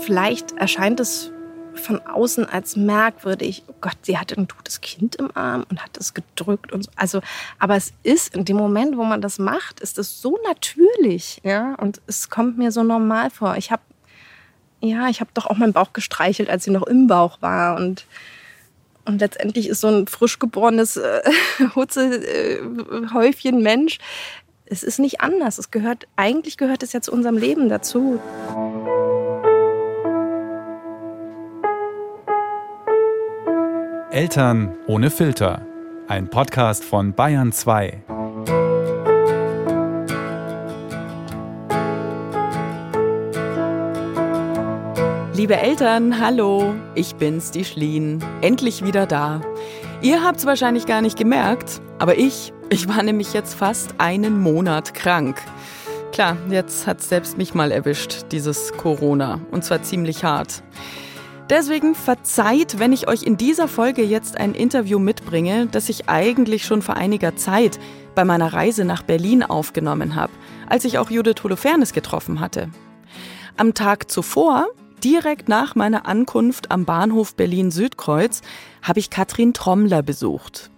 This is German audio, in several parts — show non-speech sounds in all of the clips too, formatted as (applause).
vielleicht erscheint es von außen als merkwürdig. Oh Gott, sie hatte ein totes Kind im Arm und hat es gedrückt und so. Also, aber es ist in dem Moment, wo man das macht, ist es so natürlich, ja, und es kommt mir so normal vor. Ich habe ja, ich habe doch auch meinen Bauch gestreichelt, als sie noch im Bauch war und und letztendlich ist so ein frisch geborenes äh, (laughs) Hutzehäufchen äh, Mensch. Es ist nicht anders. Es gehört, eigentlich gehört es ja zu unserem Leben dazu. Eltern ohne Filter. Ein Podcast von Bayern 2. Liebe Eltern, hallo, ich bin's, die Schlien, endlich wieder da. Ihr habt's wahrscheinlich gar nicht gemerkt, aber ich, ich war nämlich jetzt fast einen Monat krank. Klar, jetzt hat's selbst mich mal erwischt, dieses Corona, und zwar ziemlich hart. Deswegen verzeiht, wenn ich euch in dieser Folge jetzt ein Interview mitbringe, das ich eigentlich schon vor einiger Zeit bei meiner Reise nach Berlin aufgenommen habe, als ich auch Judith Holofernes getroffen hatte. Am Tag zuvor Direkt nach meiner Ankunft am Bahnhof Berlin-Südkreuz habe ich Katrin Trommler besucht.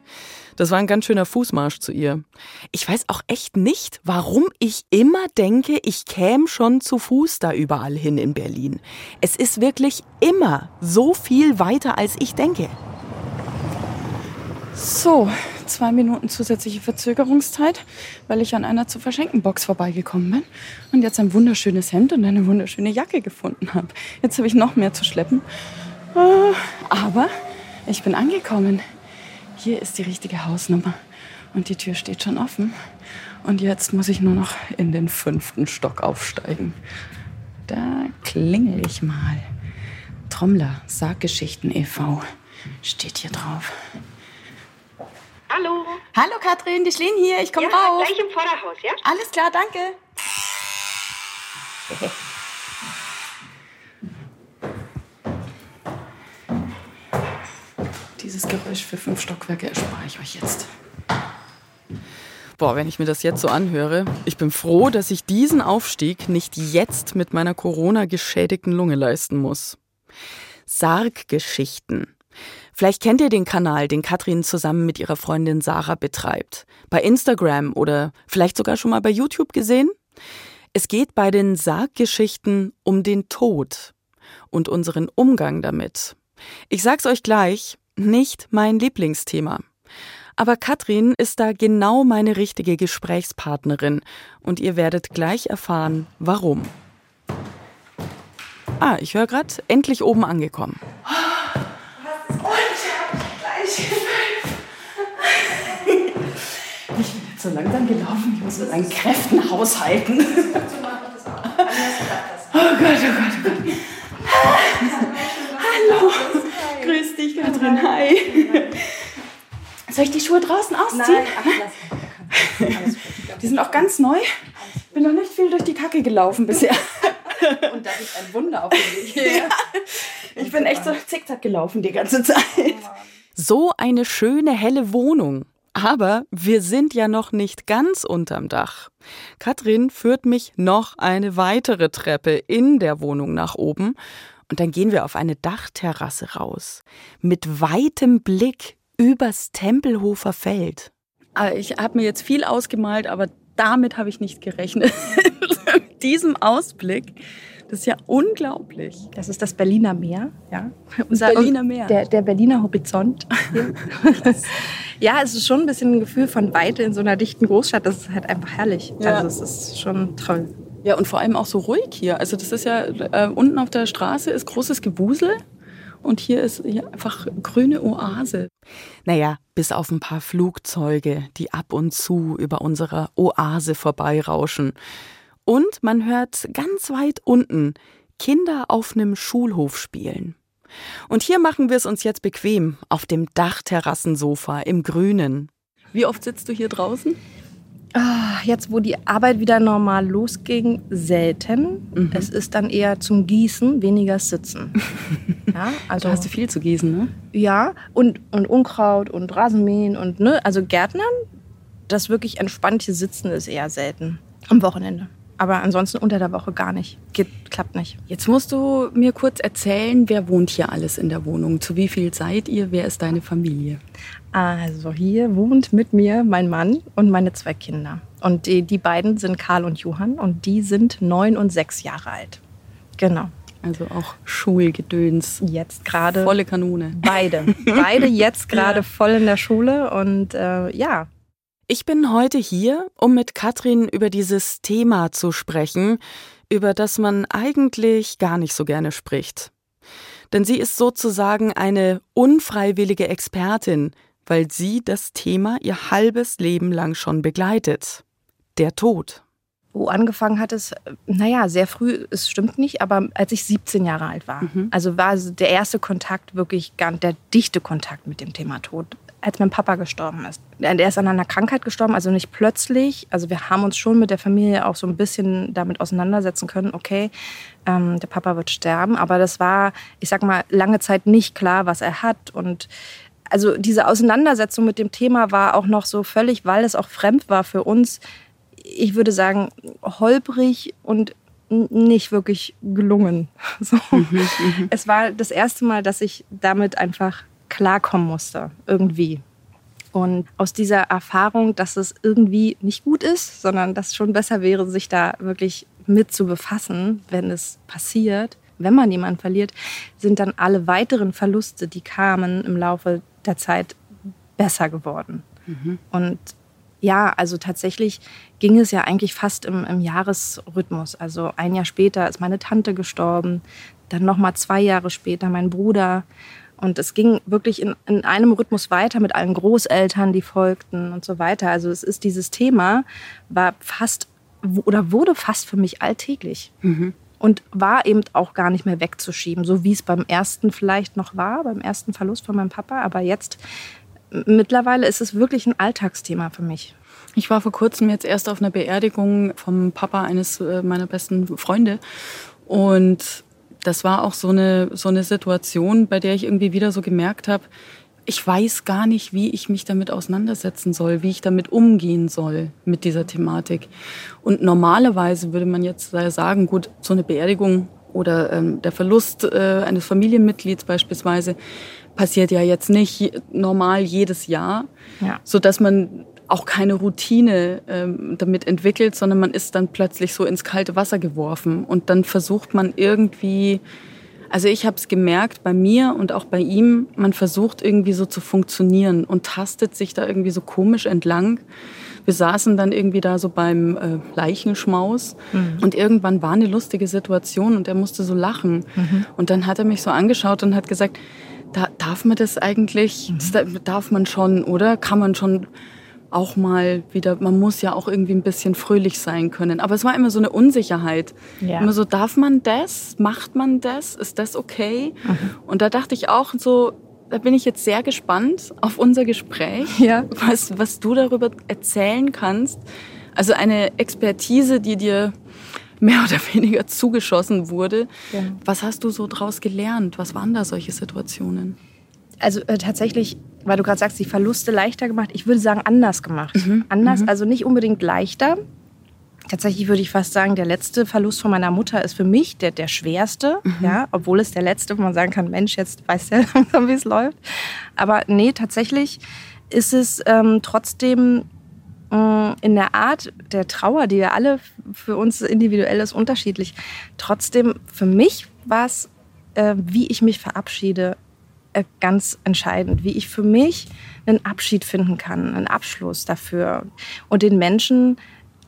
Das war ein ganz schöner Fußmarsch zu ihr. Ich weiß auch echt nicht, warum ich immer denke, ich käme schon zu Fuß da überall hin in Berlin. Es ist wirklich immer so viel weiter, als ich denke. So, zwei Minuten zusätzliche Verzögerungszeit, weil ich an einer zu verschenken Box vorbeigekommen bin und jetzt ein wunderschönes Hemd und eine wunderschöne Jacke gefunden habe. Jetzt habe ich noch mehr zu schleppen. Äh, aber ich bin angekommen. Hier ist die richtige Hausnummer und die Tür steht schon offen. Und jetzt muss ich nur noch in den fünften Stock aufsteigen. Da klingel ich mal. Trommler, Sarggeschichten e.V. steht hier drauf. Hallo. Hallo Katrin, die Schlien hier, ich komme ja, raus. gleich im Vorderhaus, ja? Alles klar, danke. (laughs) Dieses Geräusch für fünf Stockwerke erspare ich euch jetzt. Boah, wenn ich mir das jetzt so anhöre, ich bin froh, dass ich diesen Aufstieg nicht jetzt mit meiner Corona-geschädigten Lunge leisten muss. Sarggeschichten. Vielleicht kennt ihr den Kanal, den Katrin zusammen mit ihrer Freundin Sarah betreibt. Bei Instagram oder vielleicht sogar schon mal bei YouTube gesehen? Es geht bei den Sarggeschichten um den Tod und unseren Umgang damit. Ich sag's euch gleich, nicht mein Lieblingsthema. Aber Katrin ist da genau meine richtige Gesprächspartnerin und ihr werdet gleich erfahren, warum. Ah, ich höre gerade, endlich oben angekommen. so langsam gelaufen. Ich muss mit meinen Kräften haushalten. Oh Gott, oh Gott, oh Gott. Hallo. Grüß dich, Katrin. Hi. (laughs) Soll ich die Schuhe draußen ausziehen? Nein, ach, (laughs) Die sind auch ganz neu. Ich bin noch nicht viel durch die Kacke gelaufen bisher. (laughs) Und das ist ein Wunder auf dem Weg. Ja. Ich bin echt so zickzack gelaufen die ganze Zeit. So eine schöne helle Wohnung. Aber wir sind ja noch nicht ganz unterm Dach. Katrin führt mich noch eine weitere Treppe in der Wohnung nach oben und dann gehen wir auf eine Dachterrasse raus. Mit weitem Blick übers Tempelhofer Feld. Ah, ich habe mir jetzt viel ausgemalt, aber damit habe ich nicht gerechnet. (laughs) Mit diesem Ausblick das ist ja unglaublich. Das ist das Berliner Meer, ja. Unser, Berliner Meer. Der, der Berliner Horizont. (laughs) ja, es ist schon ein bisschen ein Gefühl von Weite in so einer dichten Großstadt. Das ist halt einfach herrlich. Ja. Also es ist schon toll. Ja, und vor allem auch so ruhig hier. Also das ist ja, äh, unten auf der Straße ist großes Gewusel. Und hier ist hier einfach grüne Oase. Naja, bis auf ein paar Flugzeuge, die ab und zu über unserer Oase vorbeirauschen. Und man hört ganz weit unten Kinder auf einem Schulhof spielen. Und hier machen wir es uns jetzt bequem auf dem Dachterrassensofa im Grünen. Wie oft sitzt du hier draußen? Ah, jetzt, wo die Arbeit wieder normal losging, selten. Mhm. Es ist dann eher zum Gießen, weniger Sitzen. (laughs) ja, also da hast du viel zu gießen, ne? Ja, und, und Unkraut und Rasenmähen und, ne, also Gärtnern, das wirklich entspannte Sitzen ist eher selten. Am Wochenende. Aber ansonsten unter der Woche gar nicht. Geht, klappt nicht. Jetzt musst du mir kurz erzählen, wer wohnt hier alles in der Wohnung? Zu wie viel seid ihr? Wer ist deine Familie? Also hier wohnt mit mir mein Mann und meine zwei Kinder. Und die, die beiden sind Karl und Johann und die sind neun und sechs Jahre alt. Genau. Also auch Schulgedöns. Jetzt gerade. Volle Kanone. Beide. (laughs) Beide jetzt gerade ja. voll in der Schule und äh, ja. Ich bin heute hier, um mit Katrin über dieses Thema zu sprechen, über das man eigentlich gar nicht so gerne spricht. Denn sie ist sozusagen eine unfreiwillige Expertin, weil sie das Thema ihr halbes Leben lang schon begleitet. Der Tod. Wo angefangen hat es, naja, sehr früh, es stimmt nicht, aber als ich 17 Jahre alt war. Mhm. Also war der erste Kontakt wirklich ganz, der dichte Kontakt mit dem Thema Tod als mein Papa gestorben ist. Der ist an einer Krankheit gestorben, also nicht plötzlich. Also wir haben uns schon mit der Familie auch so ein bisschen damit auseinandersetzen können, okay, ähm, der Papa wird sterben. Aber das war, ich sag mal, lange Zeit nicht klar, was er hat. Und also diese Auseinandersetzung mit dem Thema war auch noch so völlig, weil es auch fremd war für uns, ich würde sagen, holprig und nicht wirklich gelungen. (laughs) So. Mhm, mhm. es war das erste Mal, dass ich damit einfach klarkommen musste, irgendwie. Und aus dieser Erfahrung, dass es irgendwie nicht gut ist, sondern dass es schon besser wäre, sich da wirklich mit zu befassen, wenn es passiert, wenn man jemanden verliert, sind dann alle weiteren Verluste, die kamen im Laufe der Zeit, besser geworden. Mhm. Und ja, also tatsächlich ging es ja eigentlich fast im, im, Jahresrhythmus. Also ein Jahr später ist meine Tante gestorben, dann noch mal zwei Jahre später mein Bruder und es ging wirklich in, in einem Rhythmus weiter mit allen Großeltern, die folgten und so weiter. Also es ist dieses Thema, war fast oder wurde fast für mich alltäglich. Mhm. Und war eben auch gar nicht mehr wegzuschieben, so wie es beim ersten vielleicht noch war, beim ersten Verlust von meinem Papa. Aber jetzt, mittlerweile ist es wirklich ein Alltagsthema für mich. Ich war vor kurzem jetzt erst auf einer Beerdigung vom Papa eines äh, meiner besten Freunde. Und das war auch so eine, so eine Situation, bei der ich irgendwie wieder so gemerkt habe, ich weiß gar nicht, wie ich mich damit auseinandersetzen soll, wie ich damit umgehen soll mit dieser Thematik. Und normalerweise würde man jetzt sagen, gut, so eine Beerdigung oder ähm, der Verlust äh, eines Familienmitglieds beispielsweise passiert ja jetzt nicht normal jedes Jahr, ja. so dass man auch keine Routine ähm, damit entwickelt, sondern man ist dann plötzlich so ins kalte Wasser geworfen und dann versucht man irgendwie, also ich habe es gemerkt bei mir und auch bei ihm, man versucht irgendwie so zu funktionieren und tastet sich da irgendwie so komisch entlang. Wir saßen dann irgendwie da so beim äh, Leichenschmaus mhm. und irgendwann war eine lustige Situation und er musste so lachen. Mhm. Und dann hat er mich so angeschaut und hat gesagt, da, darf man das eigentlich, mhm. darf man schon, oder? Kann man schon auch mal wieder, man muss ja auch irgendwie ein bisschen fröhlich sein können. Aber es war immer so eine Unsicherheit. Ja. Immer so, darf man das? Macht man das? Ist das okay? Mhm. Und da dachte ich auch so, da bin ich jetzt sehr gespannt auf unser Gespräch, (laughs) ja. was, was du darüber erzählen kannst. Also eine Expertise, die dir mehr oder (laughs) weniger zugeschossen wurde. Ja. Was hast du so draus gelernt? Was waren da solche Situationen? Also äh, tatsächlich weil du gerade sagst, die Verluste leichter gemacht. Ich würde sagen, anders gemacht. Mhm. Anders, mhm. also nicht unbedingt leichter. Tatsächlich würde ich fast sagen, der letzte Verlust von meiner Mutter ist für mich der, der schwerste. Mhm. Ja, obwohl es der letzte, wo man sagen kann, Mensch, jetzt weiß der langsam, wie es läuft. Aber nee, tatsächlich ist es ähm, trotzdem äh, in der Art der Trauer, die ja alle für uns individuell ist, unterschiedlich. Trotzdem, für mich war es, äh, wie ich mich verabschiede, ganz entscheidend, wie ich für mich einen Abschied finden kann, einen Abschluss dafür und den Menschen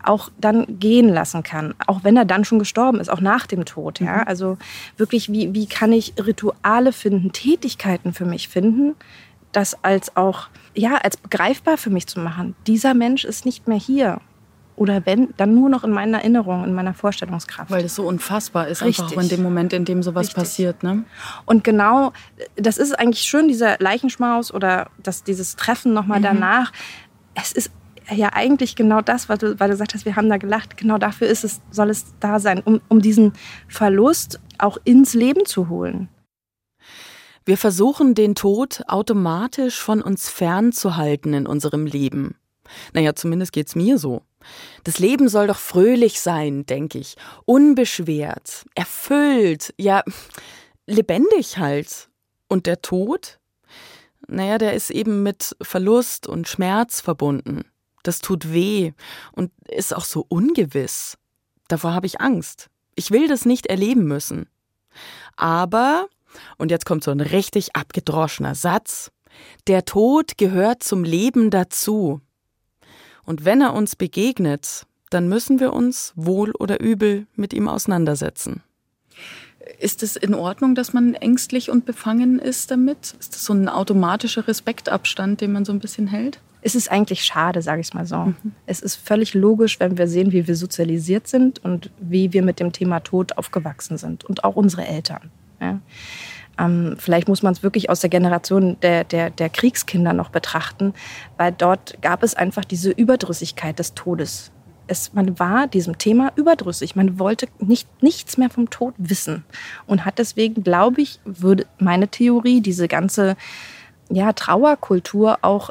auch dann gehen lassen kann, auch wenn er dann schon gestorben ist, auch nach dem Tod. Ja? Mhm. Also wirklich, wie, wie kann ich Rituale finden, Tätigkeiten für mich finden, das als auch ja als begreifbar für mich zu machen. Dieser Mensch ist nicht mehr hier oder wenn, dann nur noch in meiner Erinnerung, in meiner Vorstellungskraft. Weil das so unfassbar ist, Richtig. einfach auch in dem Moment, in dem sowas Richtig. passiert. Ne? Und genau, das ist eigentlich schön, dieser Leichenschmaus oder das, dieses Treffen nochmal mhm. danach. Es ist ja eigentlich genau das, weil du, weil du gesagt hast, wir haben da gelacht. Genau dafür ist es, soll es da sein, um, um diesen Verlust auch ins Leben zu holen. Wir versuchen, den Tod automatisch von uns fernzuhalten in unserem Leben. Naja, zumindest geht's mir so. Das Leben soll doch fröhlich sein, denke ich. Unbeschwert, erfüllt, ja, lebendig halt. Und der Tod? Naja, der ist eben mit Verlust und Schmerz verbunden. Das tut weh und ist auch so ungewiss. Davor habe ich Angst. Ich will das nicht erleben müssen. Aber, und jetzt kommt so ein richtig abgedroschener Satz, der Tod gehört zum Leben dazu. Und wenn er uns begegnet, dann müssen wir uns wohl oder übel mit ihm auseinandersetzen. Ist es in Ordnung, dass man ängstlich und befangen ist damit? Ist das so ein automatischer Respektabstand, den man so ein bisschen hält? Es ist eigentlich schade, sage ich mal so. Mhm. Es ist völlig logisch, wenn wir sehen, wie wir sozialisiert sind und wie wir mit dem Thema Tod aufgewachsen sind und auch unsere Eltern. Ja. Ähm, vielleicht muss man es wirklich aus der Generation der, der, der Kriegskinder noch betrachten, weil dort gab es einfach diese Überdrüssigkeit des Todes. Es, man war diesem Thema überdrüssig. Man wollte nicht, nichts mehr vom Tod wissen und hat deswegen, glaube ich, würde meine Theorie, diese ganze ja, Trauerkultur auch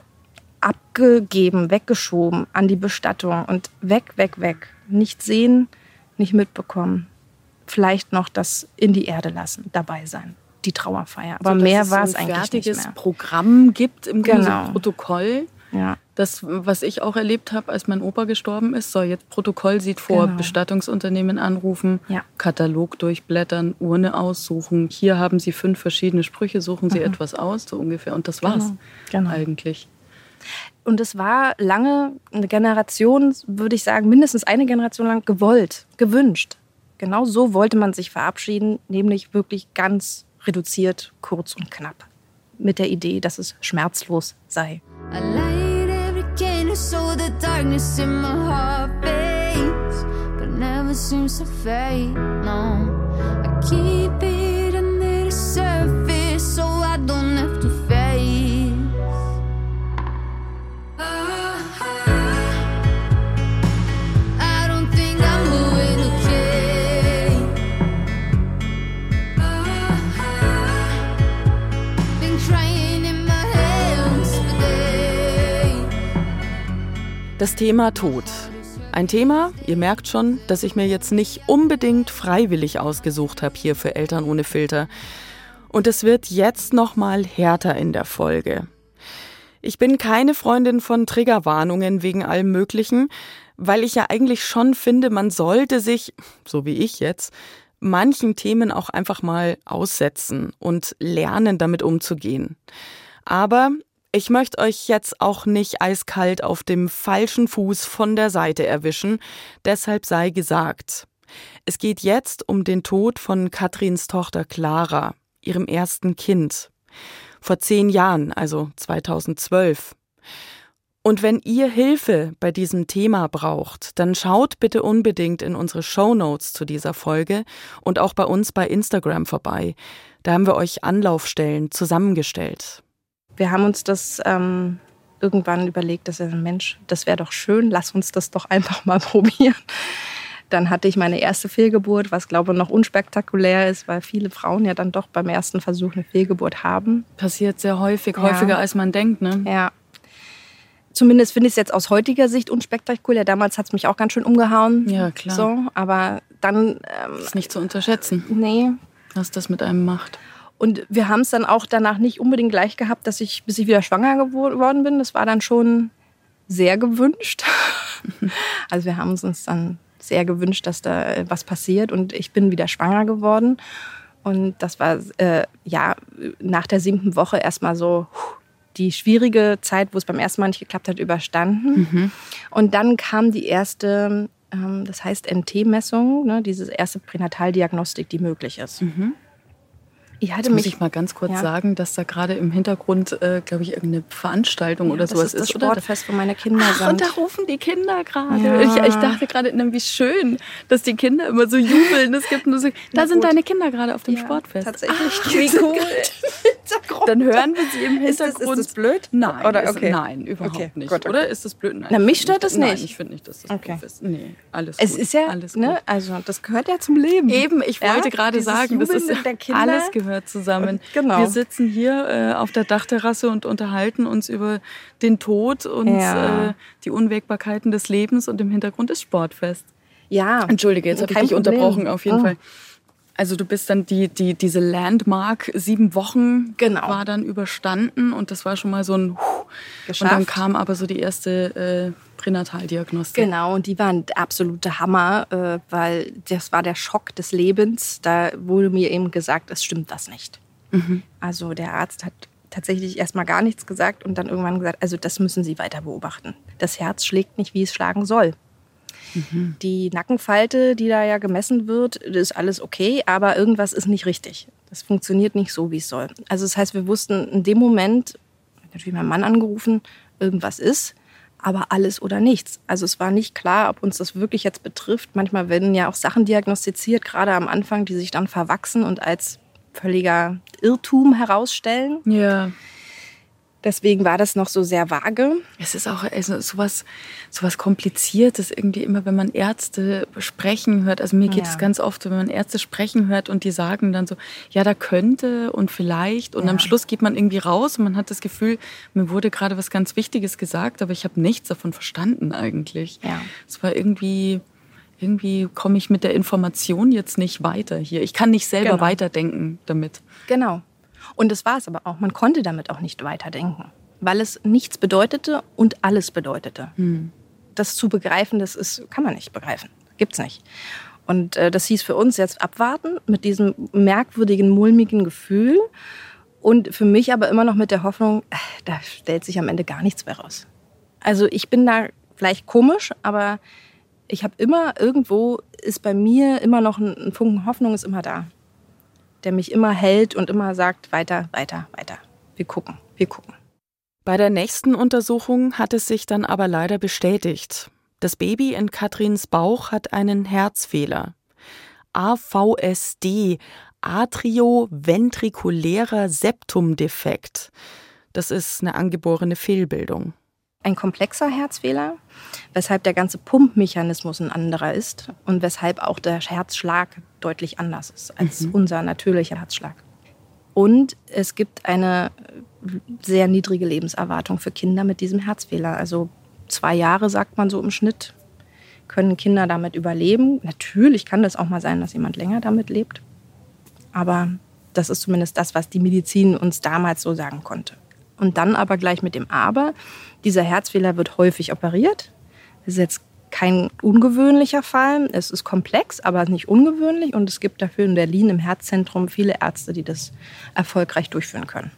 abgegeben, weggeschoben an die Bestattung und weg, weg, weg. Nicht sehen, nicht mitbekommen. Vielleicht noch das in die Erde lassen, dabei sein die Trauerfeier. Aber so, mehr war es eigentlich nicht mehr. Ein fertiges Programm gibt im genau. Protokoll. Ja. Das, was ich auch erlebt habe, als mein Opa gestorben ist, soll jetzt Protokoll sieht vor, genau. Bestattungsunternehmen anrufen, ja. Katalog durchblättern, Urne aussuchen. Hier haben Sie fünf verschiedene Sprüche, suchen Sie mhm. etwas aus, so ungefähr. Und das war's genau. genau. eigentlich. Und es war lange eine Generation, würde ich sagen, mindestens eine Generation lang gewollt, gewünscht. Genau so wollte man sich verabschieden, nämlich wirklich ganz reduziert, kurz und knapp. Mit der Idee, dass es schmerzlos sei. keep it Das Thema Tod. Ein Thema, ihr merkt schon, dass ich mir jetzt nicht unbedingt freiwillig ausgesucht habe hier für Eltern ohne Filter. Und es wird jetzt noch mal härter in der Folge. Ich bin keine Freundin von Triggerwarnungen wegen allem Möglichen, weil ich ja eigentlich schon finde, man sollte sich, so wie ich jetzt, manchen Themen auch einfach mal aussetzen und lernen, damit umzugehen. Aber ich möchte euch jetzt auch nicht eiskalt auf dem falschen Fuß von der Seite erwischen, deshalb sei gesagt. Es geht jetzt um den Tod von Katrins Tochter Clara, ihrem ersten Kind. Vor zehn Jahren, also 2012. Und wenn ihr Hilfe bei diesem Thema braucht, dann schaut bitte unbedingt in unsere Show Notes zu dieser Folge und auch bei uns bei Instagram vorbei. Da haben wir euch Anlaufstellen zusammengestellt wir haben uns das ähm, irgendwann überlegt, dass ein Mensch, das wäre doch schön, lass uns das doch einfach mal (laughs) probieren. Dann hatte ich meine erste Fehlgeburt, was glaube ich noch unspektakulär ist, weil viele Frauen ja dann doch beim ersten Versuch eine Fehlgeburt haben. Passiert sehr häufig, ja. häufiger als man denkt, ne? Ja. Zumindest finde ich es jetzt aus heutiger Sicht unspektakulär. Damals hat es mich auch ganz schön umgehauen. Ja, klar. So, aber dann. Ähm, ist nicht zu unterschätzen. Nee. Was das mit einem macht. Und wir haben es dann auch danach nicht unbedingt gleich gehabt, dass ich, bis ich wieder schwanger geworden bin. Das war dann schon sehr gewünscht. (laughs) Also wir haben uns dann sehr gewünscht, dass da äh, was passiert. Und ich bin wieder schwanger geworden. Und das war äh, ja nach der siebten Woche erstmal so die schwierige Zeit, wo es beim ersten Mal nicht geklappt hat, überstanden. Mhm. Und dann kam die erste, ähm, das heißt NT-Messung, ne, diese erste Pränataldiagnostik, die möglich ist. Mhm. Ich hatte Jetzt mich, muss ich mal ganz kurz ja. sagen, dass da gerade im Hintergrund, äh, glaube ich, irgendeine Veranstaltung ja, oder sowas ist. Das ist, das Sportfest, wo meine Kinder Ach, sind. Und da rufen die Kinder gerade. Ja. Ich, ich, dachte gerade, wie schön, dass die Kinder immer so jubeln. Es gibt nur so, da sind deine Kinder gerade auf dem Sportfest. Tatsächlich. Ach, wie cool. (laughs) Dann hören wir sie im Hintergrund. Ist das, ist das blöd? Nein, oder, okay. ist, nein überhaupt okay. nicht. Gut, okay. Oder ist das blöd? Nein, Na, mich stört das nicht. Nein, ich finde nicht, dass das okay. blöd ist. Nee, alles Es ist ja, alles ne, also das gehört ja zum Leben. Eben, ich wollte gerade sagen, das ist alles gehört zusammen. Genau. Wir sitzen hier äh, auf der Dachterrasse und unterhalten uns über den Tod und ja. äh, die Unwägbarkeiten des Lebens und im Hintergrund ist Sportfest. Ja. Entschuldige, jetzt habe ich dich Problem. unterbrochen auf jeden oh. Fall. Also du bist dann die, die, diese Landmark sieben Wochen genau. war dann überstanden und das war schon mal so ein Geschafft. Und dann kam aber so die erste äh, Pränataldiagnostik. Genau, und die war ein absoluter Hammer, äh, weil das war der Schock des Lebens. Da wurde mir eben gesagt, es stimmt was nicht. Mhm. Also der Arzt hat tatsächlich erstmal gar nichts gesagt und dann irgendwann gesagt, also das müssen Sie weiter beobachten. Das Herz schlägt nicht, wie es schlagen soll. Mhm. Die Nackenfalte, die da ja gemessen wird, ist alles okay, aber irgendwas ist nicht richtig. Das funktioniert nicht so, wie es soll. Also das heißt, wir wussten in dem Moment, natürlich mein Mann angerufen, irgendwas ist, aber alles oder nichts. Also es war nicht klar, ob uns das wirklich jetzt betrifft. Manchmal werden ja auch Sachen diagnostiziert, gerade am Anfang, die sich dann verwachsen und als völliger Irrtum herausstellen. Ja. Deswegen war das noch so sehr vage. Es ist auch also sowas, sowas Kompliziertes irgendwie immer, wenn man Ärzte sprechen hört. Also mir geht es ganz oft, wenn man Ärzte sprechen hört und die sagen dann so, ja, da könnte und vielleicht. Und ja. am Schluss geht man irgendwie raus und man hat das Gefühl, mir wurde gerade was ganz Wichtiges gesagt, aber ich habe nichts davon verstanden eigentlich. Ja. Es war irgendwie, irgendwie komme ich mit der Information jetzt nicht weiter hier. Ich kann nicht selber genau. weiterdenken damit. Genau. Und das war es aber auch. Man konnte damit auch nicht weiterdenken, weil es nichts bedeutete und alles bedeutete. Hm. Das zu begreifen, das ist, kann man nicht begreifen. Gibt's nicht. Und äh, das hieß für uns jetzt abwarten mit diesem merkwürdigen, mulmigen Gefühl. Und für mich aber immer noch mit der Hoffnung, äh, da stellt sich am Ende gar nichts mehr raus. Also ich bin da vielleicht komisch, aber ich habe immer irgendwo ist bei mir immer noch ein Funken Hoffnung ist immer da der mich immer hält und immer sagt, weiter, weiter, weiter. Wir gucken, wir gucken. Bei der nächsten Untersuchung hat es sich dann aber leider bestätigt. Das Baby in Katrins Bauch hat einen Herzfehler. AVSD, Atrioventrikulärer Septumdefekt. Das ist eine angeborene Fehlbildung ein komplexer Herzfehler, weshalb der ganze Pumpmechanismus ein anderer ist und weshalb auch der Herzschlag deutlich anders ist als mhm. unser natürlicher Herzschlag. Und es gibt eine sehr niedrige Lebenserwartung für Kinder mit diesem Herzfehler. Also zwei Jahre, sagt man so im Schnitt, können Kinder damit überleben. Natürlich kann das auch mal sein, dass jemand länger damit lebt. Aber das ist zumindest das, was die Medizin uns damals so sagen konnte. Und dann aber gleich mit dem Aber. Dieser Herzfehler wird häufig operiert. Das ist jetzt kein ungewöhnlicher Fall. Es ist komplex, aber nicht ungewöhnlich. Und es gibt dafür in Berlin im Herzzentrum viele Ärzte, die das erfolgreich durchführen können.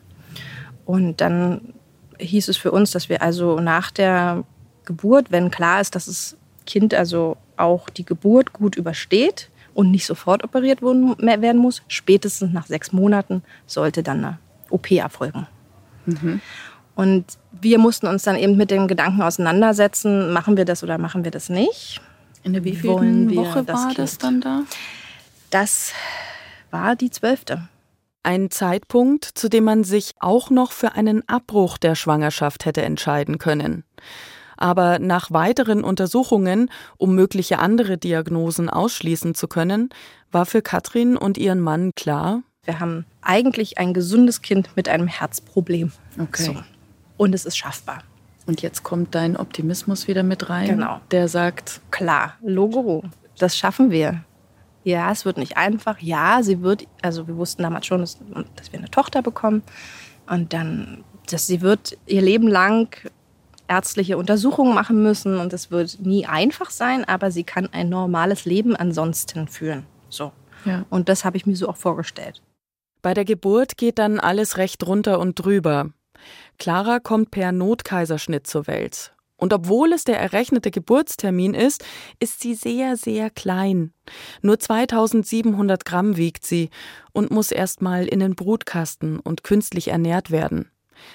Und dann hieß es für uns, dass wir also nach der Geburt, wenn klar ist, dass das Kind also auch die Geburt gut übersteht und nicht sofort operiert werden muss, spätestens nach sechs Monaten sollte dann eine OP erfolgen. Mhm. Und wir mussten uns dann eben mit dem Gedanken auseinandersetzen, machen wir das oder machen wir das nicht? In der wievielten Woche das war kind? das dann da? Das war die zwölfte. Ein Zeitpunkt, zu dem man sich auch noch für einen Abbruch der Schwangerschaft hätte entscheiden können. Aber nach weiteren Untersuchungen, um mögliche andere Diagnosen ausschließen zu können, war für Katrin und ihren Mann klar, wir haben eigentlich ein gesundes Kind mit einem Herzproblem. Okay. So. Und es ist schaffbar. Und jetzt kommt dein Optimismus wieder mit rein. Genau. Der sagt, klar, Logo, das schaffen wir. Ja, es wird nicht einfach. Ja, sie wird, also wir wussten damals schon, dass, dass wir eine Tochter bekommen. Und dann, dass sie wird ihr Leben lang ärztliche Untersuchungen machen müssen und es wird nie einfach sein, aber sie kann ein normales Leben ansonsten führen. So. Ja. Und das habe ich mir so auch vorgestellt. Bei der Geburt geht dann alles recht runter und drüber. Clara kommt per Notkaiserschnitt zur Welt. Und obwohl es der errechnete Geburtstermin ist, ist sie sehr, sehr klein. Nur 2700 Gramm wiegt sie und muss erstmal in den Brutkasten und künstlich ernährt werden.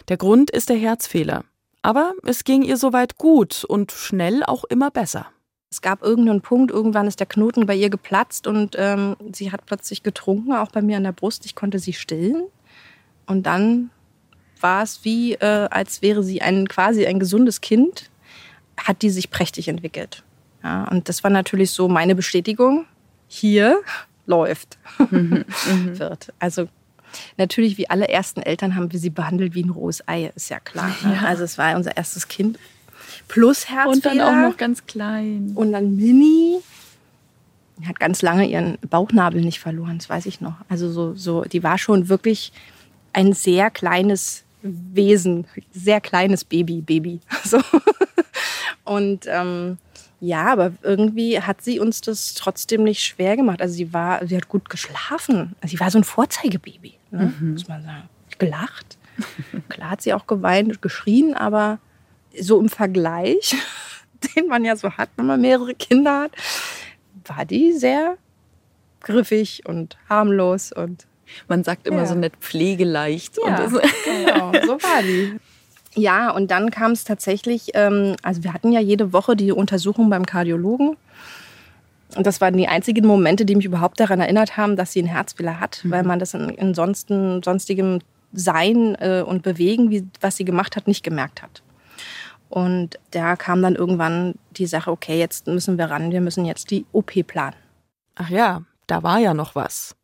Der Grund ist der Herzfehler. Aber es ging ihr soweit gut und schnell auch immer besser. Es gab irgendeinen Punkt, irgendwann ist der Knoten bei ihr geplatzt und ähm, sie hat plötzlich getrunken, auch bei mir an der Brust. Ich konnte sie stillen. Und dann war es wie, äh, als wäre sie ein quasi ein gesundes Kind, hat die sich prächtig entwickelt. Ja, und das war natürlich so meine Bestätigung. Hier (laughs) läuft. Mhm, (laughs) mhm. wird. Also natürlich, wie alle ersten Eltern, haben wir sie behandelt wie ein rohes Ei, ist ja klar. Ne? Ja. Also es war unser erstes Kind. Plus Herzfehler. Und dann auch noch ganz klein. Und dann Mini. Die hat ganz lange ihren Bauchnabel nicht verloren, das weiß ich noch. Also so, so, die war schon wirklich ein sehr kleines Wesen, sehr kleines Baby, Baby. (laughs) So. Und ähm, ja, aber irgendwie hat sie uns das trotzdem nicht schwer gemacht. Also sie war, sie hat gut geschlafen. Also sie war so ein Vorzeigebaby, ne? mhm. muss man sagen. Gelacht. Klar hat sie auch geweint und geschrien, aber so im Vergleich, (laughs) den man ja so hat, wenn man mehrere Kinder hat, war die sehr griffig und harmlos und man sagt immer ja. so nett pflegeleicht. Ja, und genau, so war die. Ja, und dann kam es tatsächlich, ähm, also wir hatten ja jede Woche die Untersuchung beim Kardiologen. Und das waren die einzigen Momente, die mich überhaupt daran erinnert haben, dass sie einen Herzfehler hat, mhm. weil man das in, in sonsten, sonstigem Sein äh, und Bewegen, wie, was sie gemacht hat, nicht gemerkt hat. Und da kam dann irgendwann die Sache, okay, jetzt müssen wir ran, wir müssen jetzt die OP planen. Ach ja, da war ja noch was.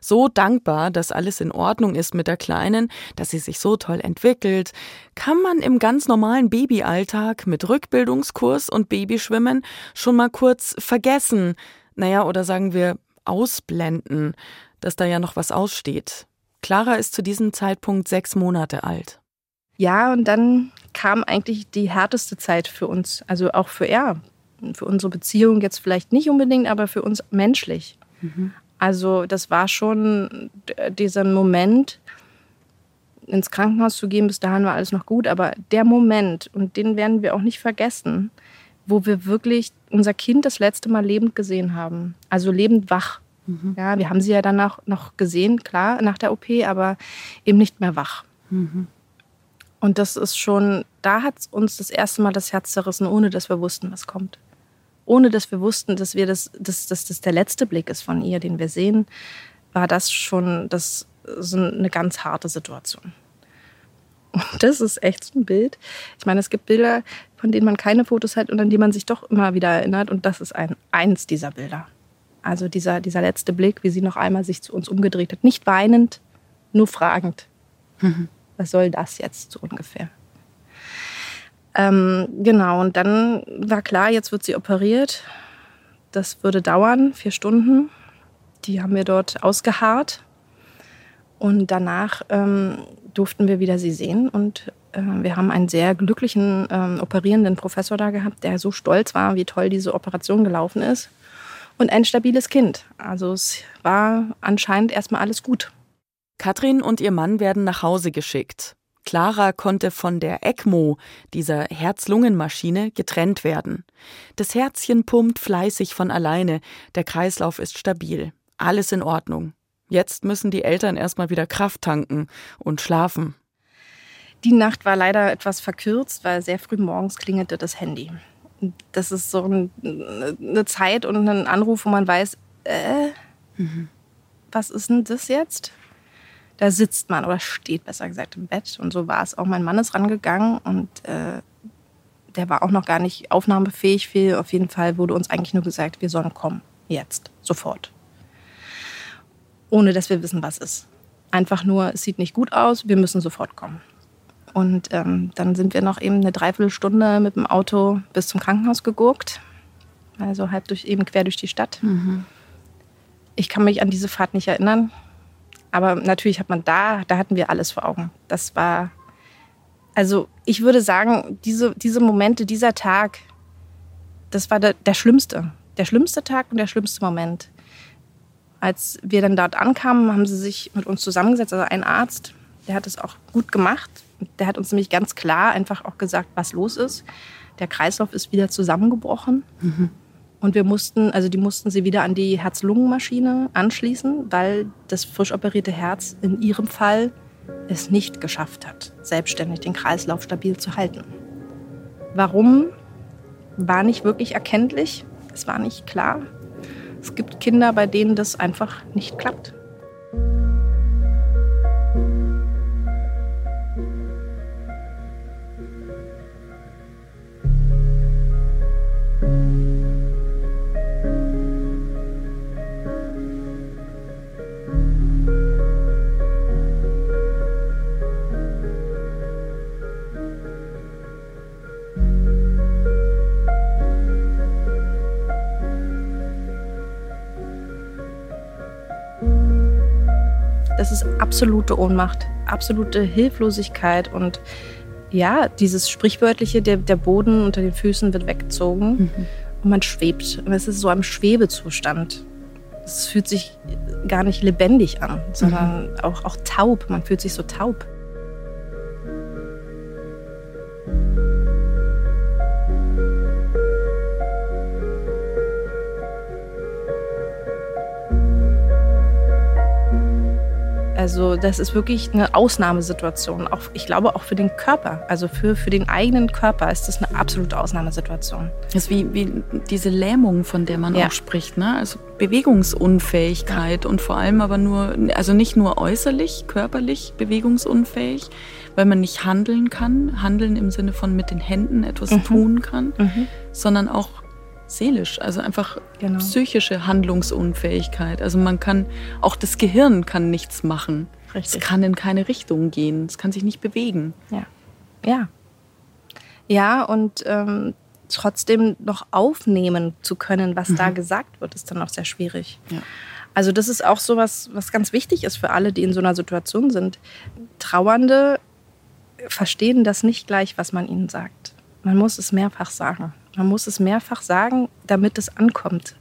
So dankbar, dass alles in Ordnung ist mit der Kleinen, dass sie sich so toll entwickelt, kann man im ganz normalen Babyalltag mit Rückbildungskurs und Babyschwimmen schon mal kurz vergessen, naja, oder sagen wir ausblenden, dass da ja noch was aussteht. Clara ist zu diesem Zeitpunkt sechs Monate alt. Ja, und dann kam eigentlich die härteste Zeit für uns, also auch für er, für unsere Beziehung jetzt vielleicht nicht unbedingt, aber für uns menschlich. Mhm. Also das war schon dieser Moment, ins Krankenhaus zu gehen, bis dahin war alles noch gut, aber der Moment, und den werden wir auch nicht vergessen, wo wir wirklich unser Kind das letzte Mal lebend gesehen haben, also lebend wach. Mhm. Ja, wir haben sie ja danach noch gesehen, klar, nach der OP, aber eben nicht mehr wach. Mhm. Und das ist schon, da hat uns das erste Mal das Herz zerrissen, ohne dass wir wussten, was kommt ohne dass wir wussten, dass wir das, dass, dass das der letzte Blick ist von ihr, den wir sehen, war das schon das, so eine ganz harte Situation. Und das ist echt so ein Bild. Ich meine, es gibt Bilder, von denen man keine Fotos hat und an die man sich doch immer wieder erinnert. Und das ist ein, eins dieser Bilder. Also dieser, dieser letzte Blick, wie sie noch einmal sich zu uns umgedreht hat. Nicht weinend, nur fragend. Mhm. Was soll das jetzt so ungefähr? Ähm, genau, und dann war klar, jetzt wird sie operiert. Das würde dauern, vier Stunden. Die haben wir dort ausgeharrt. Und danach ähm, durften wir wieder sie sehen. Und äh, wir haben einen sehr glücklichen ähm, operierenden Professor da gehabt, der so stolz war, wie toll diese Operation gelaufen ist. Und ein stabiles Kind. Also es war anscheinend erstmal alles gut. Katrin und ihr Mann werden nach Hause geschickt. Clara konnte von der ECMO, dieser Herz-Lungen-Maschine, getrennt werden. Das Herzchen pumpt fleißig von alleine, der Kreislauf ist stabil. Alles in Ordnung. Jetzt müssen die Eltern erstmal wieder Kraft tanken und schlafen. Die Nacht war leider etwas verkürzt, weil sehr früh morgens klingelte das Handy. Das ist so eine Zeit und ein Anruf, wo man weiß, äh, mhm. was ist denn das jetzt? Da sitzt man oder steht besser gesagt im Bett. Und so war es auch. Mein Mann ist rangegangen und äh, der war auch noch gar nicht aufnahmefähig. Viel. Auf jeden Fall wurde uns eigentlich nur gesagt, wir sollen kommen. Jetzt, sofort. Ohne dass wir wissen, was ist. Einfach nur, es sieht nicht gut aus, wir müssen sofort kommen. Und ähm, dann sind wir noch eben eine Dreiviertelstunde mit dem Auto bis zum Krankenhaus gegurkt. Also halb durch, eben quer durch die Stadt. Mhm. Ich kann mich an diese Fahrt nicht erinnern. Aber natürlich hat man da, da hatten wir alles vor Augen. Das war, also ich würde sagen, diese, diese Momente, dieser Tag, das war der, der schlimmste. Der schlimmste Tag und der schlimmste Moment. Als wir dann dort ankamen, haben sie sich mit uns zusammengesetzt, also ein Arzt, der hat es auch gut gemacht. Der hat uns nämlich ganz klar einfach auch gesagt, was los ist. Der Kreislauf ist wieder zusammengebrochen. Mhm. Und wir mussten, also die mussten sie wieder an die Herz-Lungen-Maschine anschließen, weil das frisch operierte Herz in ihrem Fall es nicht geschafft hat, selbstständig den Kreislauf stabil zu halten. Warum war nicht wirklich erkenntlich. Es war nicht klar. Es gibt Kinder, bei denen das einfach nicht klappt. Absolute Ohnmacht, absolute Hilflosigkeit und ja, dieses sprichwörtliche, der, der Boden unter den Füßen wird weggezogen mhm. und man schwebt. Und es ist so ein Schwebezustand. Es fühlt sich gar nicht lebendig an, sondern mhm. auch, auch taub. Man fühlt sich so taub. Also das ist wirklich eine Ausnahmesituation. Auch, ich glaube auch für den Körper, also für, für den eigenen Körper ist das eine absolute Ausnahmesituation. Das ist wie, wie diese Lähmung, von der man ja. auch spricht. Ne? Also Bewegungsunfähigkeit ja. und vor allem aber nur, also nicht nur äußerlich, körperlich bewegungsunfähig, weil man nicht handeln kann, handeln im Sinne von mit den Händen etwas mhm. tun kann, mhm. sondern auch seelisch, also einfach genau. psychische Handlungsunfähigkeit. Also man kann, auch das Gehirn kann nichts machen. Richtig. Es kann in keine Richtung gehen, es kann sich nicht bewegen. Ja. Ja. Ja, und ähm, trotzdem noch aufnehmen zu können, was mhm. da gesagt wird, ist dann auch sehr schwierig. Ja. Also das ist auch so was, was ganz wichtig ist für alle, die in so einer Situation sind. Trauernde verstehen das nicht gleich, was man ihnen sagt. Man muss es mehrfach sagen. Man muss es mehrfach sagen, damit es ankommt.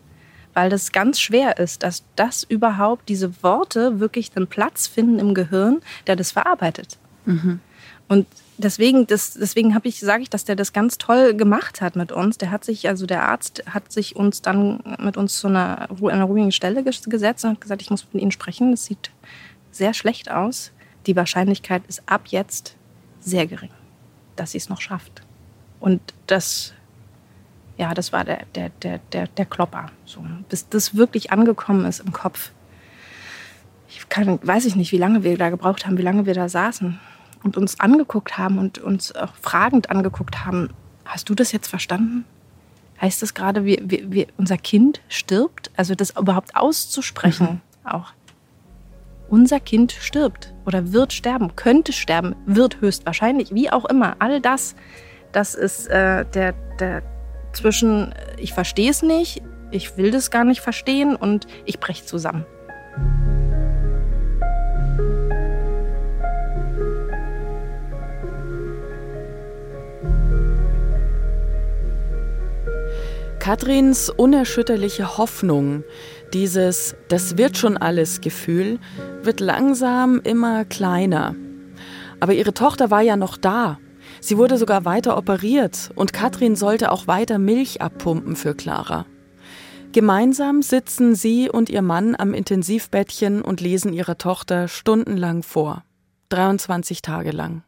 Weil das ganz schwer ist, dass das überhaupt, diese Worte wirklich einen Platz finden im Gehirn, der das verarbeitet. Mhm. Und deswegen, das, deswegen ich, sage ich, dass der das ganz toll gemacht hat mit uns. Der hat sich, also der Arzt hat sich uns dann mit uns zu einer, einer ruhigen Stelle gesetzt und hat gesagt, ich muss mit Ihnen sprechen. Das sieht sehr schlecht aus. Die Wahrscheinlichkeit ist ab jetzt sehr gering, dass sie es noch schafft. Und das ja, das war der, der, der, der, der Klopper. So, bis das wirklich angekommen ist im Kopf. Ich kann, weiß ich nicht, wie lange wir da gebraucht haben, wie lange wir da saßen und uns angeguckt haben und uns auch fragend angeguckt haben. Hast du das jetzt verstanden? Heißt das gerade, wie, wie, wie unser Kind stirbt? Also das überhaupt auszusprechen mhm. auch. Unser Kind stirbt oder wird sterben, könnte sterben, wird höchstwahrscheinlich, wie auch immer. All das, das ist äh, der, der, zwischen ich verstehe es nicht, ich will das gar nicht verstehen und ich breche zusammen. Katrins unerschütterliche Hoffnung, dieses Das wird schon alles Gefühl, wird langsam immer kleiner. Aber ihre Tochter war ja noch da Sie wurde sogar weiter operiert und Katrin sollte auch weiter Milch abpumpen für Clara. Gemeinsam sitzen sie und ihr Mann am Intensivbettchen und lesen ihrer Tochter stundenlang vor. 23 Tage lang.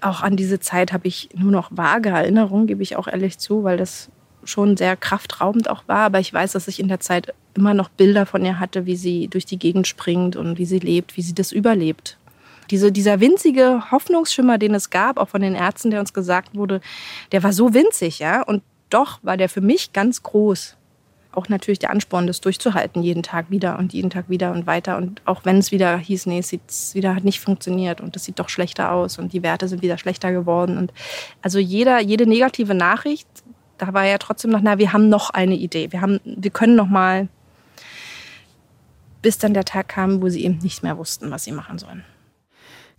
Auch an diese Zeit habe ich nur noch vage Erinnerungen, gebe ich auch ehrlich zu, weil das schon sehr kraftraubend auch war. Aber ich weiß, dass ich in der Zeit immer noch Bilder von ihr hatte, wie sie durch die Gegend springt und wie sie lebt, wie sie das überlebt. Diese, dieser winzige Hoffnungsschimmer, den es gab, auch von den Ärzten, der uns gesagt wurde, der war so winzig, ja. Und doch war der für mich ganz groß. Auch natürlich der Ansporn, das durchzuhalten, jeden Tag wieder und jeden Tag wieder und weiter. Und auch wenn es wieder hieß, nee, es sieht wieder hat nicht funktioniert und es sieht doch schlechter aus und die Werte sind wieder schlechter geworden. Und also jeder, jede negative Nachricht, da war ja trotzdem noch, na, wir haben noch eine Idee. Wir haben, wir können noch mal, bis dann der Tag kam, wo sie eben nicht mehr wussten, was sie machen sollen.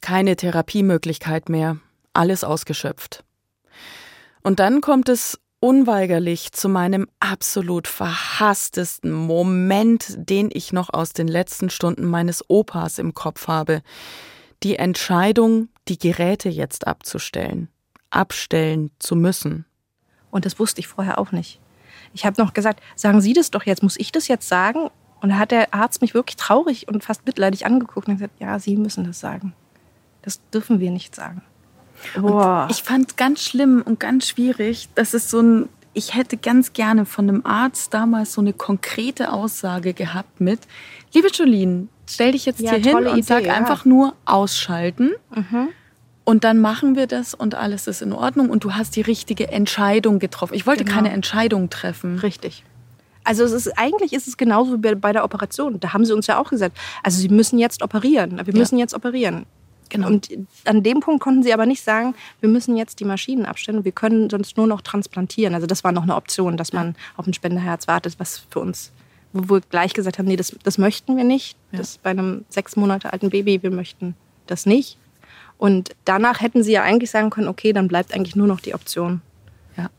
Keine Therapiemöglichkeit mehr, alles ausgeschöpft. Und dann kommt es unweigerlich zu meinem absolut verhasstesten Moment, den ich noch aus den letzten Stunden meines Opas im Kopf habe. Die Entscheidung, die Geräte jetzt abzustellen, abstellen zu müssen. Und das wusste ich vorher auch nicht. Ich habe noch gesagt, sagen Sie das doch jetzt, muss ich das jetzt sagen? Und da hat der Arzt mich wirklich traurig und fast mitleidig angeguckt und gesagt, ja, Sie müssen das sagen. Das dürfen wir nicht sagen. Boah. ich fand es ganz schlimm und ganz schwierig, dass es so ein, ich hätte ganz gerne von einem Arzt damals so eine konkrete Aussage gehabt mit, liebe Jolene, stell dich jetzt ja, hier hin und Idee, sag ja. einfach nur ausschalten. Mhm. Und dann machen wir das und alles ist in Ordnung und du hast die richtige Entscheidung getroffen. Ich wollte genau. keine Entscheidung treffen. Richtig. Also es ist eigentlich ist es genauso wie bei der Operation. Da haben sie uns ja auch gesagt, also sie müssen jetzt operieren. Wir müssen ja. jetzt operieren. Genau. Und an dem Punkt konnten sie aber nicht sagen, wir müssen jetzt die Maschinen abstellen wir können sonst nur noch transplantieren. Also das war noch eine Option, dass man auf ein Spenderherz wartet, was für uns wo wir gleich gesagt haben, nee, das, das möchten wir nicht. Ja. Das bei einem sechs Monate alten Baby, wir möchten das nicht. Und danach hätten sie ja eigentlich sagen können, okay, dann bleibt eigentlich nur noch die Option, ja.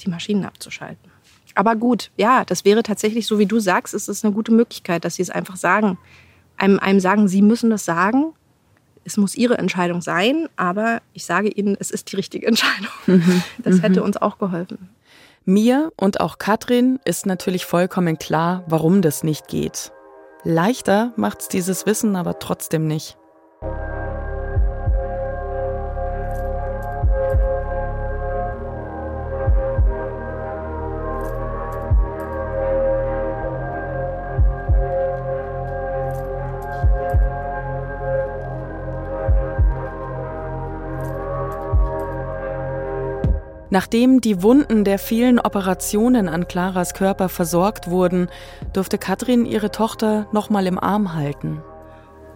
die Maschinen abzuschalten. Aber gut, ja, das wäre tatsächlich so, wie du sagst, ist es eine gute Möglichkeit, dass sie es einfach sagen. Einem, einem sagen, sie müssen das sagen. Es muss ihre Entscheidung sein, aber ich sage ihnen, es ist die richtige Entscheidung. Mhm. (laughs) Das hätte mhm. uns auch geholfen. Mir und auch Katrin ist natürlich vollkommen klar, warum das nicht geht. Leichter macht's dieses Wissen aber trotzdem nicht. Nachdem die Wunden der vielen Operationen an Claras Körper versorgt wurden, durfte Katrin ihre Tochter nochmal im Arm halten.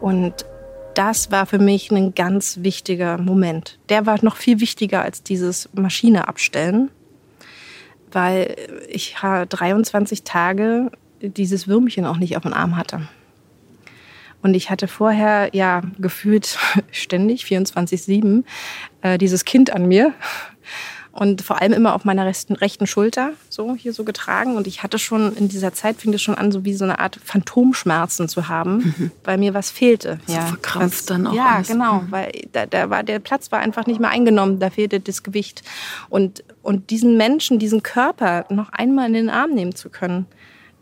Und das war für mich ein ganz wichtiger Moment. Der war noch viel wichtiger als dieses Maschine abstellen, weil ich 23 Tage dieses Würmchen auch nicht auf dem Arm hatte. Und ich hatte vorher ja gefühlt (laughs) ständig 24-7 äh, dieses Kind an mir und vor allem immer auf meiner rechten, rechten Schulter, so hier so getragen. Und ich hatte schon in dieser Zeit, fing es schon an, so wie so eine Art Phantomschmerzen zu haben, mhm. weil mir was fehlte. So ja, verkrampft was, dann auch. Ja, alles. genau, mhm. weil da, da war der Platz war einfach nicht mehr eingenommen, da fehlte das Gewicht. Und, und diesen Menschen, diesen Körper noch einmal in den Arm nehmen zu können,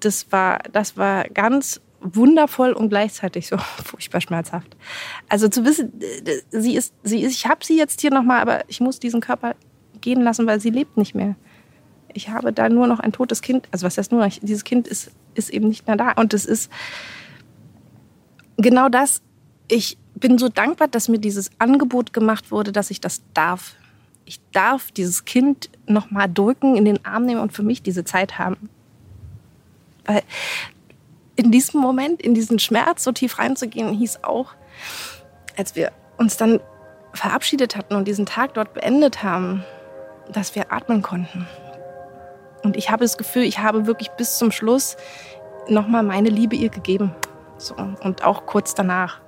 das war, das war ganz wundervoll und gleichzeitig so (laughs) furchtbar schmerzhaft. Also zu wissen, sie ist, sie ist, ich habe sie jetzt hier nochmal, aber ich muss diesen Körper gehen lassen, weil sie lebt nicht mehr. Ich habe da nur noch ein totes Kind. Also was heißt nur noch? Dieses Kind ist, ist eben nicht mehr da. Und es ist genau das. Ich bin so dankbar, dass mir dieses Angebot gemacht wurde, dass ich das darf. Ich darf dieses Kind noch mal drücken, in den Arm nehmen und für mich diese Zeit haben. Weil in diesem Moment, in diesen Schmerz so tief reinzugehen, hieß auch, als wir uns dann verabschiedet hatten und diesen Tag dort beendet haben, dass wir atmen konnten. Und ich habe das Gefühl, ich habe wirklich bis zum Schluss nochmal meine Liebe ihr gegeben. So, und auch kurz danach.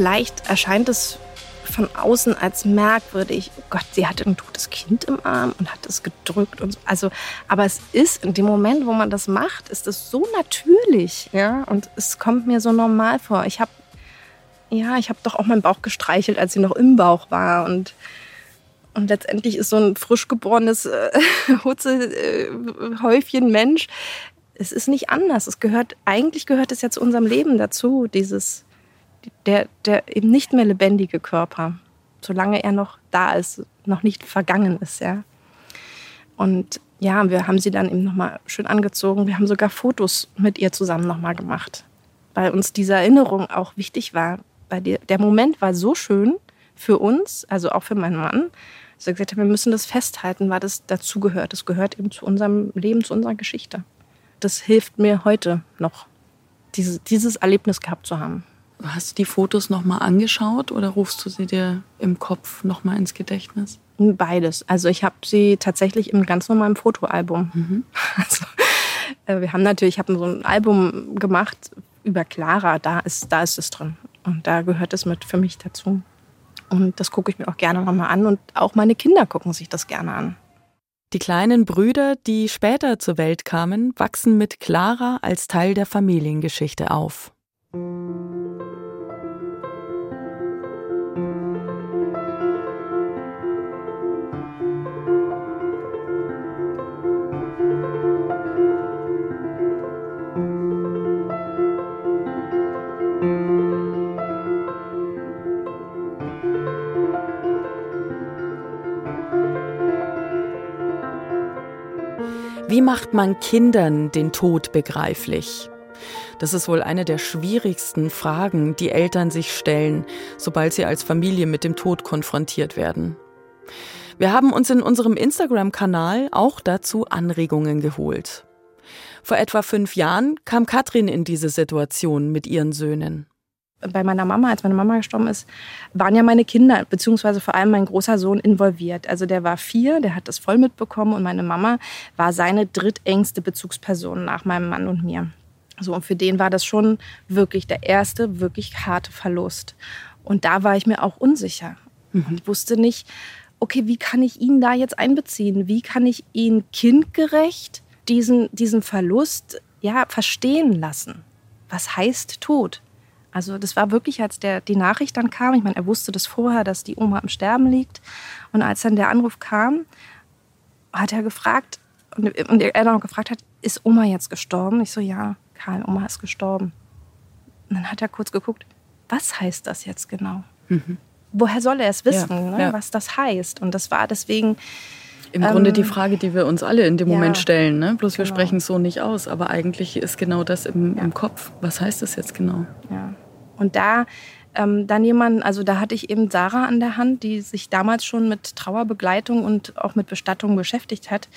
Vielleicht erscheint es von außen als merkwürdig. Oh Gott, sie hatte ein totes Kind im Arm und hat es gedrückt und so. Also, aber es ist in dem Moment, wo man das macht, ist es so natürlich, ja. Und es kommt mir so normal vor. Ich habe, ja, ich habe doch auch meinen Bauch gestreichelt, als sie noch im Bauch war und und letztendlich ist so ein frisch geborenes äh, (laughs) Hutzehäufchen äh, Mensch. Es ist nicht anders. Es gehört, eigentlich gehört es ja zu unserem Leben dazu, dieses der, der eben nicht mehr lebendige Körper, solange er noch da ist, noch nicht vergangen ist, ja. Und ja, wir haben sie dann eben nochmal schön angezogen. Wir haben sogar Fotos mit ihr zusammen nochmal gemacht, weil uns diese Erinnerung auch wichtig war. Weil der, der Moment war so schön für uns, also auch für meinen Mann, dass er gesagt hat, wir müssen das festhalten, weil das dazugehört. Das gehört eben zu unserem Leben, zu unserer Geschichte. Das hilft mir heute noch, diese, dieses Erlebnis gehabt zu haben. Hast du die Fotos nochmal angeschaut oder rufst du sie dir im Kopf nochmal ins Gedächtnis? Beides. Also ich habe sie tatsächlich im ganz normalen Fotoalbum. Mhm. (laughs) Also, äh, wir haben natürlich, ich habe so ein Album gemacht über Clara, da ist, da ist es drin. Und da gehört es mit für mich dazu. Und das gucke ich mir auch gerne nochmal an. Und auch meine Kinder gucken sich das gerne an. Die kleinen Brüder, die später zur Welt kamen, wachsen mit Clara als Teil der Familiengeschichte auf. Macht man Kindern den Tod begreiflich? Das ist wohl eine der schwierigsten Fragen, die Eltern sich stellen, sobald sie als Familie mit dem Tod konfrontiert werden. Wir haben uns in unserem Instagram-Kanal auch dazu Anregungen geholt. Vor etwa fünf Jahren kam Katrin in diese Situation mit ihren Söhnen bei meiner Mama, als meine Mama gestorben ist, waren ja meine Kinder, beziehungsweise vor allem mein großer Sohn involviert. Also der war vier, der hat das voll mitbekommen und meine Mama war seine drittengste Bezugsperson nach meinem Mann und mir. So, und für den war das schon wirklich der erste, wirklich harte Verlust. Und da war ich mir auch unsicher. Mhm. Ich wusste nicht, okay, wie kann ich ihn da jetzt einbeziehen? Wie kann ich ihn kindgerecht diesen, diesen Verlust ja, verstehen lassen? Was heißt Tod? Also das war wirklich, als der, die Nachricht dann kam, ich meine, er wusste das vorher, dass die Oma am Sterben liegt. Und als dann der Anruf kam, hat er gefragt, und, und er dann auch gefragt hat, ist Oma jetzt gestorben? Ich so, ja, Karl, Oma ist gestorben. Und dann hat er kurz geguckt, was heißt das jetzt genau? Mhm. Woher soll er es wissen, ja, ne, ja. was das heißt? Und das war deswegen im ähm, Grunde die Frage, die wir uns alle in dem ja, Moment stellen. Ne? Bloß wir genau. sprechen es so nicht aus. Aber eigentlich ist genau das im, ja. im Kopf. Was heißt das jetzt genau? Ja. Und da ähm, dann jemand, also da hatte ich eben Sarah an der Hand, die sich damals schon mit Trauerbegleitung und auch mit Bestattung beschäftigt hat,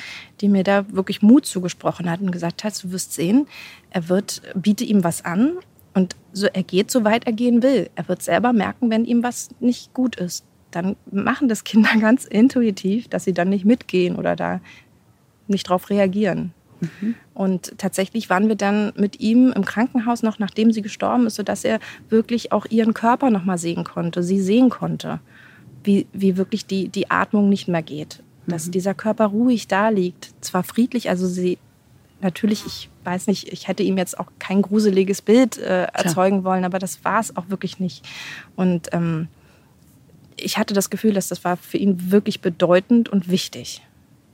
die mir da wirklich Mut zugesprochen hat und gesagt hat, du wirst sehen, er wird, biete ihm was an und so, er geht so weit er gehen will. Er wird selber merken, wenn ihm was nicht gut ist dann machen das Kinder (laughs) ganz intuitiv, dass sie dann nicht mitgehen oder da nicht drauf reagieren. Mhm. Und tatsächlich waren wir dann mit ihm im Krankenhaus noch, nachdem sie gestorben ist, sodass er wirklich auch ihren Körper noch mal sehen konnte, sie sehen konnte, wie, wie wirklich die, die Atmung nicht mehr geht. Dass mhm. dieser Körper ruhig da liegt, zwar friedlich, also sie natürlich, ich weiß nicht, ich hätte ihm jetzt auch kein gruseliges Bild äh, erzeugen Klar. wollen, aber das war es auch wirklich nicht. Und ähm, ich hatte das Gefühl, dass das war für ihn wirklich bedeutend und wichtig.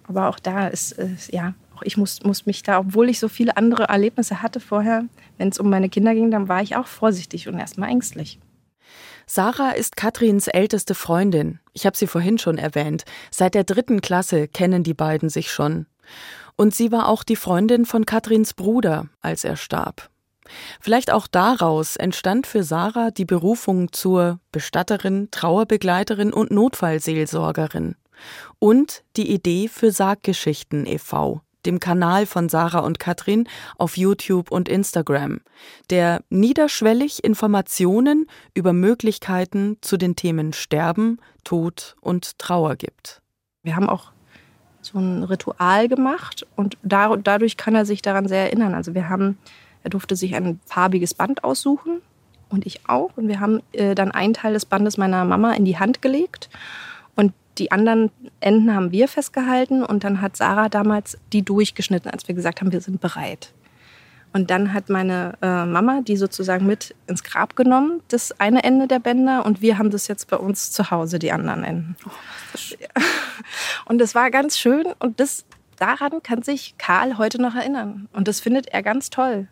Aber auch da ist, ist ja, auch ich muss, muss mich da, obwohl ich so viele andere Erlebnisse hatte vorher, wenn es um meine Kinder ging, dann war ich auch vorsichtig und erstmal ängstlich. Sarah ist Katrins älteste Freundin. Ich habe sie vorhin schon erwähnt. Seit der dritten Klasse kennen die beiden sich schon. Und sie war auch die Freundin von Katrins Bruder, als er starb. Vielleicht auch daraus entstand für Sarah die Berufung zur Bestatterin, Trauerbegleiterin und Notfallseelsorgerin. Und die Idee für Sarggeschichten e.V., dem Kanal von Sarah und Katrin auf YouTube und Instagram, der niederschwellig Informationen über Möglichkeiten zu den Themen Sterben, Tod und Trauer gibt. Wir haben auch so ein Ritual gemacht und dadurch kann er sich daran sehr erinnern. Also wir haben er durfte sich ein farbiges Band aussuchen und ich auch. Und wir haben äh, dann einen Teil des Bandes meiner Mama in die Hand gelegt und die anderen Enden haben wir festgehalten und dann hat Sarah damals die durchgeschnitten, als wir gesagt haben, wir sind bereit. Und dann hat meine äh, Mama die sozusagen mit ins Grab genommen, das eine Ende der Bänder, und wir haben das jetzt bei uns zu Hause, die anderen Enden. Oh, das (laughs) und das war ganz schön und das, daran kann sich Karl heute noch erinnern. Und das findet er ganz toll.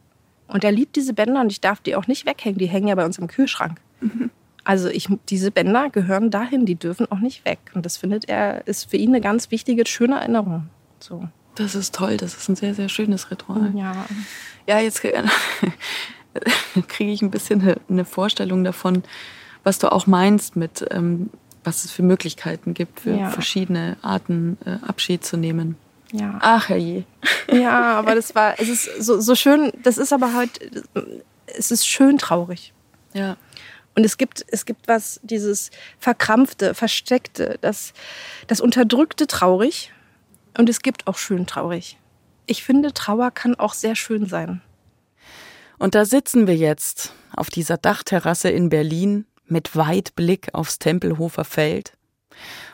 Und er liebt diese Bänder und ich darf die auch nicht weghängen. Die hängen ja bei uns im Kühlschrank. Mhm. Also ich, diese Bänder gehören dahin, die dürfen auch nicht weg. Und das findet er, ist für ihn eine ganz wichtige, schöne Erinnerung. So. Das ist toll, das ist ein sehr, sehr schönes Ritual. Ja, ja jetzt kriege (laughs) ich ein bisschen eine Vorstellung davon, was du auch meinst mit, ähm, was es für Möglichkeiten gibt, für ja. verschiedene Arten äh, Abschied zu nehmen. Ja. Ach herrje. (laughs) Ja, aber das war, es ist so, so schön, das ist aber halt, es ist schön traurig. Ja. Und es gibt, es gibt was, dieses verkrampfte, versteckte, das, das unterdrückte traurig. Und es gibt auch schön traurig. Ich finde, Trauer kann auch sehr schön sein. Und da sitzen wir jetzt auf dieser Dachterrasse in Berlin mit Weitblick aufs Tempelhofer Feld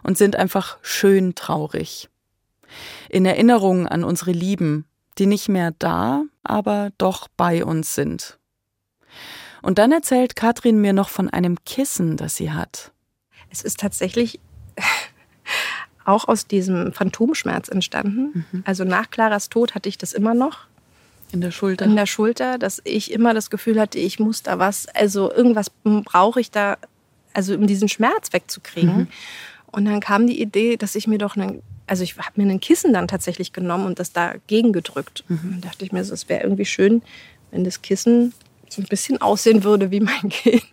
und sind einfach schön traurig in Erinnerung an unsere Lieben, die nicht mehr da, aber doch bei uns sind. Und dann erzählt Katrin mir noch von einem Kissen, das sie hat. Es ist tatsächlich (laughs) auch aus diesem Phantomschmerz entstanden. Mhm. Also nach Claras Tod hatte ich das immer noch. In der Schulter. In der Schulter, dass ich immer das Gefühl hatte, ich muss da was, also irgendwas brauche ich da, also um diesen Schmerz wegzukriegen. Mhm. Und dann kam die Idee, dass ich mir doch einen also ich habe mir ein Kissen dann tatsächlich genommen und das dagegen gedrückt. Mhm. Dann dachte ich mir, es wäre irgendwie schön, wenn das Kissen so ein bisschen aussehen würde wie mein (laughs) Kind.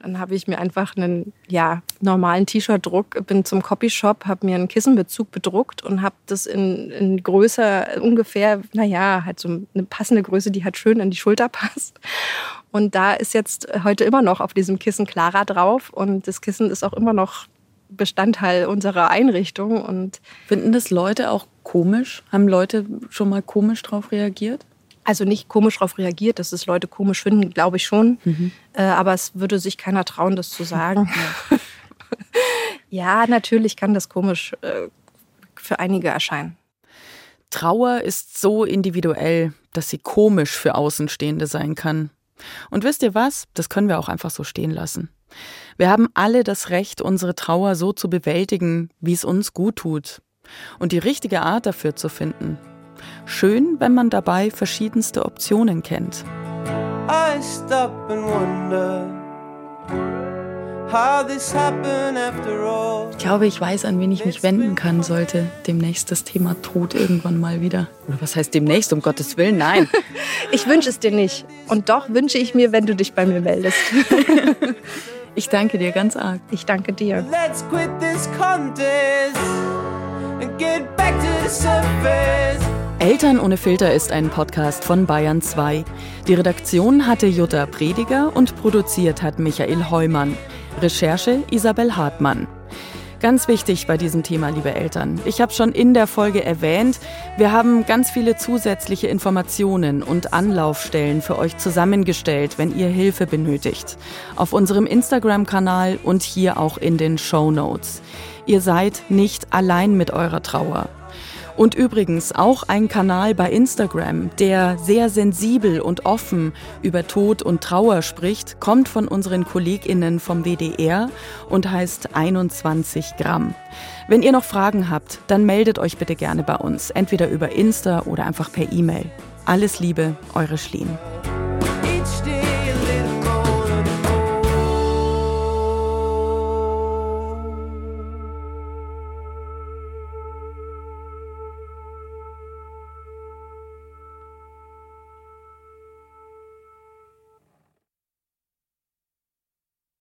Dann habe ich mir einfach einen ja, normalen T-Shirt-Druck, bin zum Copyshop, habe mir einen Kissenbezug bedruckt und habe das in, in Größe ungefähr, naja, halt so eine passende Größe, die halt schön an die Schulter passt. Und da ist jetzt heute immer noch auf diesem Kissen Clara drauf und das Kissen ist auch immer noch Bestandteil unserer Einrichtung. Und Finden das Leute auch komisch? Haben Leute schon mal komisch darauf reagiert? Also nicht komisch darauf reagiert, dass es Leute komisch finden, glaube ich schon. Mhm. Äh, aber es würde sich keiner trauen, das zu sagen. (laughs) ja, natürlich kann das komisch äh, für einige erscheinen. Trauer ist so individuell, dass sie komisch für Außenstehende sein kann. Und wisst ihr was? Das können wir auch einfach so stehen lassen. Wir haben alle das Recht, unsere Trauer so zu bewältigen, wie es uns gut tut. Und die richtige Art dafür zu finden, Schön, wenn man dabei verschiedenste Optionen kennt. Ich glaube, ich weiß, an wen ich mich wenden kann, sollte demnächst das Thema Tod irgendwann mal wieder. Oder was heißt demnächst, um Gottes Willen? Nein. (laughs) ich wünsche es dir nicht. Und doch wünsche ich mir, wenn du dich bei mir meldest. (laughs) ich danke dir ganz arg. Ich danke dir. Let's quit this contest and get back to the surface. Eltern ohne Filter ist ein Podcast von Bayern 2. Die Redaktion hatte Jutta Prediger und produziert hat Michael Heumann. Recherche Isabel Hartmann. Ganz wichtig bei diesem Thema, liebe Eltern. Ich habe schon in der Folge erwähnt, wir haben ganz viele zusätzliche Informationen und Anlaufstellen für euch zusammengestellt, wenn ihr Hilfe benötigt. Auf unserem Instagram-Kanal und hier auch in den Show Notes. Ihr seid nicht allein mit eurer Trauer. Und übrigens auch ein Kanal bei Instagram, der sehr sensibel und offen über Tod und Trauer spricht, kommt von unseren KollegInnen vom WDR und heißt 21 Gramm. Wenn ihr noch Fragen habt, dann meldet euch bitte gerne bei uns, entweder über Insta oder einfach per E-Mail. Alles Liebe, eure Schlien.